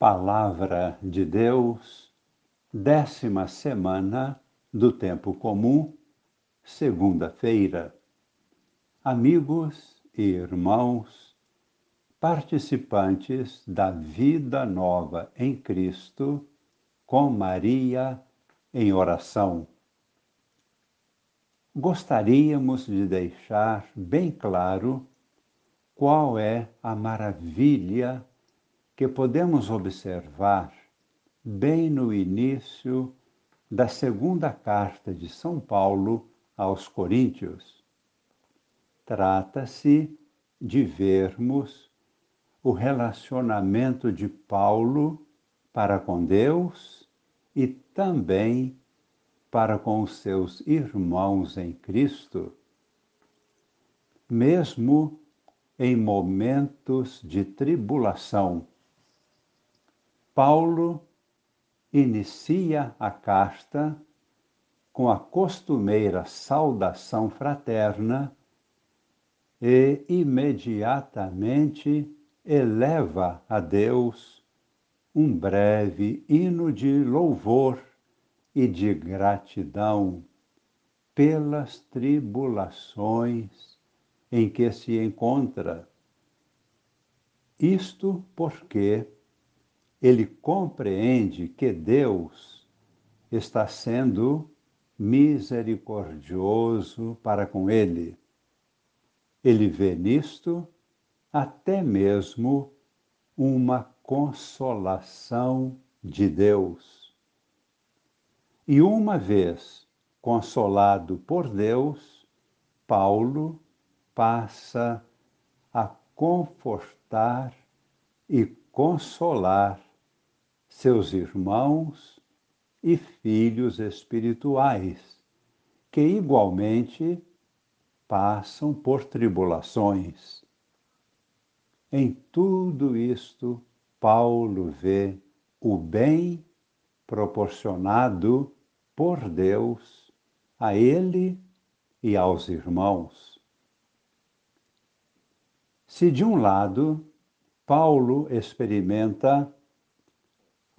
Palavra de Deus, décima semana do Tempo Comum, segunda-feira. Amigos e irmãos, participantes da vida nova em Cristo, com Maria em oração. Gostaríamos de deixar bem claro qual é a maravilha que podemos observar bem no início da segunda carta de São Paulo aos Coríntios. Trata-se de vermos o relacionamento de Paulo para com Deus e também para com os seus irmãos em Cristo, mesmo em momentos de tribulação Paulo inicia a carta com a costumeira saudação fraterna e imediatamente eleva a Deus um breve hino de louvor e de gratidão pelas tribulações em que se encontra. Isto porque ele compreende que Deus está sendo misericordioso para com ele. Ele vê nisto até mesmo uma consolação de Deus. E uma vez consolado por Deus, Paulo passa a confortar e consolar seus irmãos e filhos espirituais, que igualmente passam por tribulações. Em tudo isto, Paulo vê o bem proporcionado por Deus a ele e aos irmãos. Se de um lado Paulo experimenta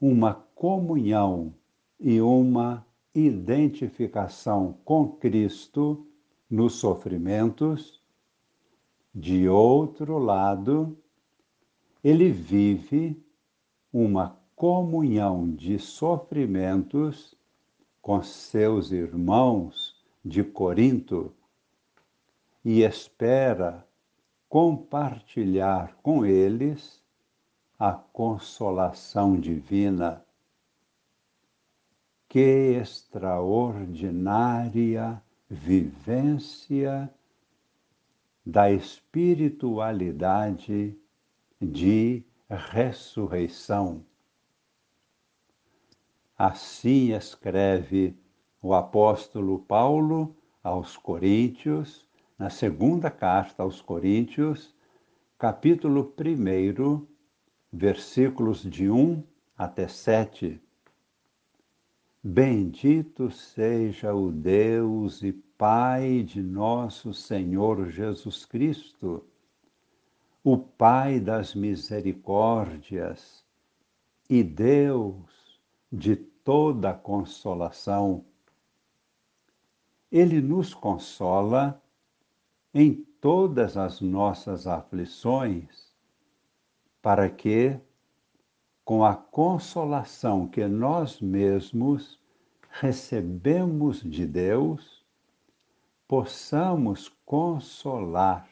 uma comunhão e uma identificação com Cristo nos sofrimentos, de outro lado, ele vive uma comunhão de sofrimentos com seus irmãos de Corinto e espera compartilhar com eles a consolação divina. Que extraordinária vivência da espiritualidade de ressurreição. Assim escreve o apóstolo Paulo aos Coríntios, na segunda carta aos Coríntios, capítulo 1, versículos de 1 até 7. Bendito seja o Deus e Pai de nosso Senhor Jesus Cristo, o Pai das misericórdias e Deus de toda consolação. Ele nos consola em todas as nossas aflições para que, com a consolação que nós mesmos recebemos de Deus, possamos consolar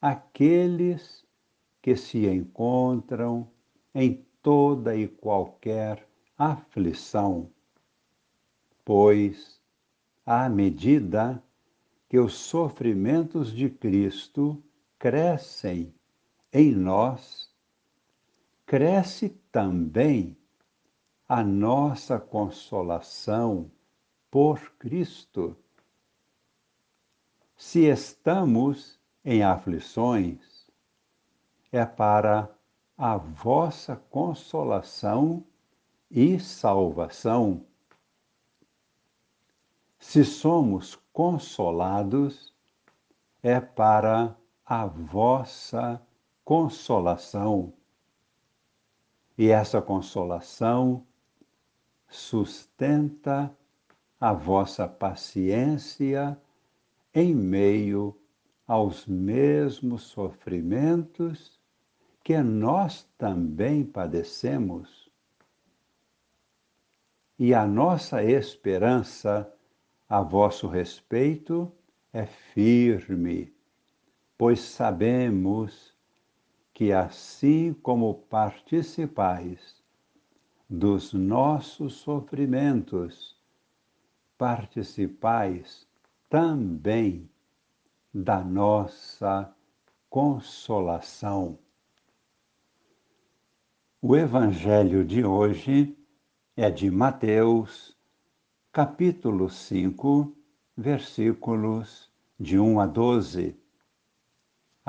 aqueles que se encontram em toda e qualquer aflição, pois, à medida que os sofrimentos de Cristo crescem em nós, cresce também a nossa consolação por Cristo. Se estamos em aflições, é para a vossa consolação e salvação. Se somos consolados, é para a vossa consolação E essa consolação sustenta a vossa paciência em meio aos mesmos sofrimentos que nós também padecemos. E a nossa esperança a vosso respeito é firme, pois sabemos que assim como participais dos nossos sofrimentos, participais também da nossa consolação. O Evangelho de hoje é de Mateus, capítulo 5, versículos de 1 a 12.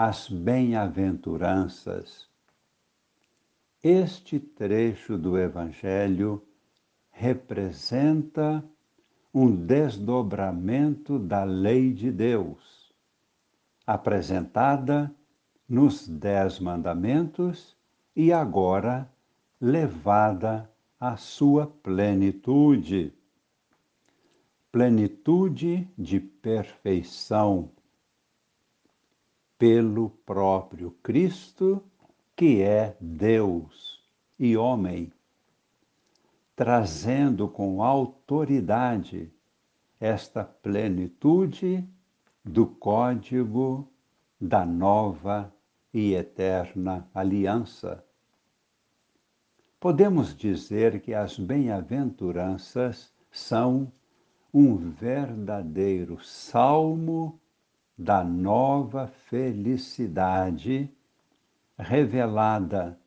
As bem-aventuranças. Este trecho do Evangelho representa um desdobramento da lei de Deus, apresentada nos Dez Mandamentos e agora levada à sua plenitude. Plenitude de perfeição pelo próprio Cristo, que é Deus e homem, trazendo com autoridade esta plenitude do código da nova e eterna aliança. Podemos dizer que as bem-aventuranças são um verdadeiro salmo da nova felicidade revelada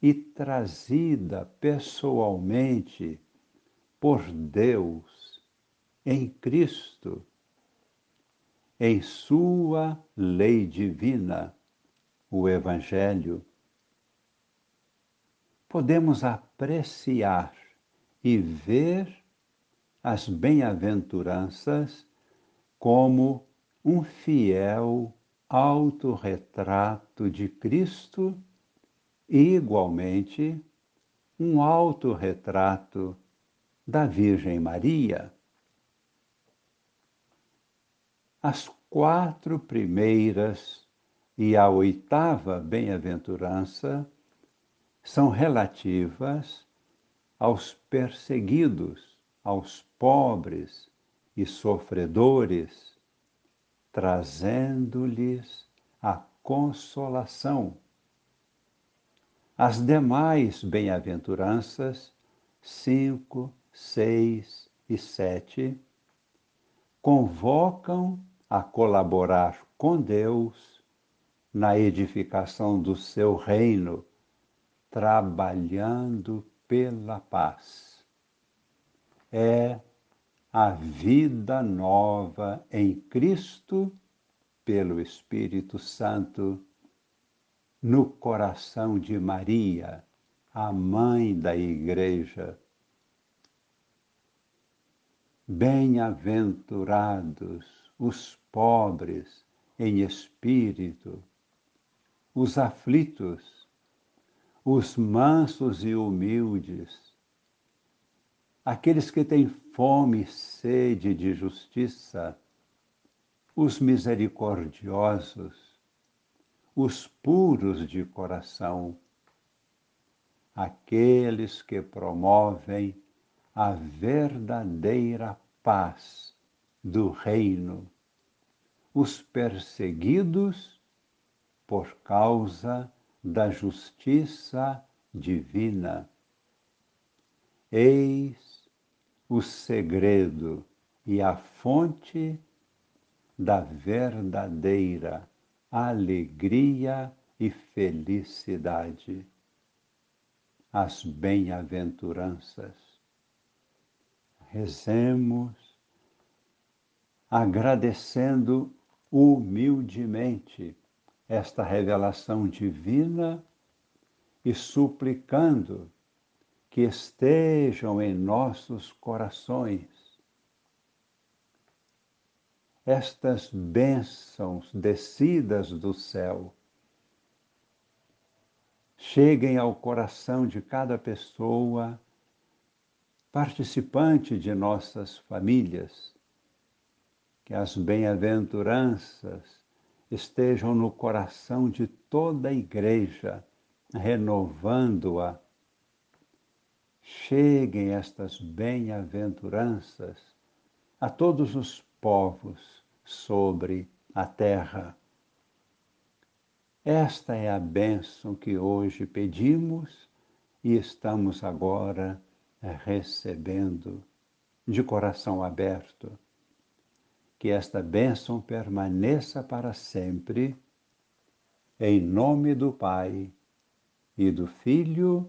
e trazida pessoalmente por Deus em Cristo, em Sua lei divina o Evangelho, podemos apreciar e ver as bem-aventuranças como um fiel autorretrato de Cristo e, igualmente, um autorretrato da Virgem Maria. As quatro primeiras e a oitava bem-aventurança são relativas aos perseguidos, aos pobres e sofredores, trazendo-lhes a consolação. As demais bem-aventuranças, cinco, seis e sete, convocam a colaborar com Deus na edificação do seu reino, trabalhando pela paz. É a vida nova em Cristo, pelo Espírito Santo, no coração de Maria, a mãe da Igreja. Bem-aventurados os pobres em espírito, os aflitos, os mansos e humildes, aqueles que têm fome e sede de justiça, os misericordiosos, os puros de coração, aqueles que promovem a verdadeira paz do reino, os perseguidos por causa da justiça divina. Eis o segredo e a fonte da verdadeira alegria e felicidade. As bem-aventuranças. Rezemos agradecendo humildemente esta revelação divina e suplicando que estejam em nossos corações estas bênçãos descidas do céu, cheguem ao coração de cada pessoa, participante de nossas famílias, que as bem-aventuranças estejam no coração de toda a igreja, renovando-a. Cheguem estas bem-aventuranças a todos os povos sobre a terra. Esta é a bênção que hoje pedimos e estamos agora recebendo de coração aberto. Que esta bênção permaneça para sempre, em nome do Pai e do Filho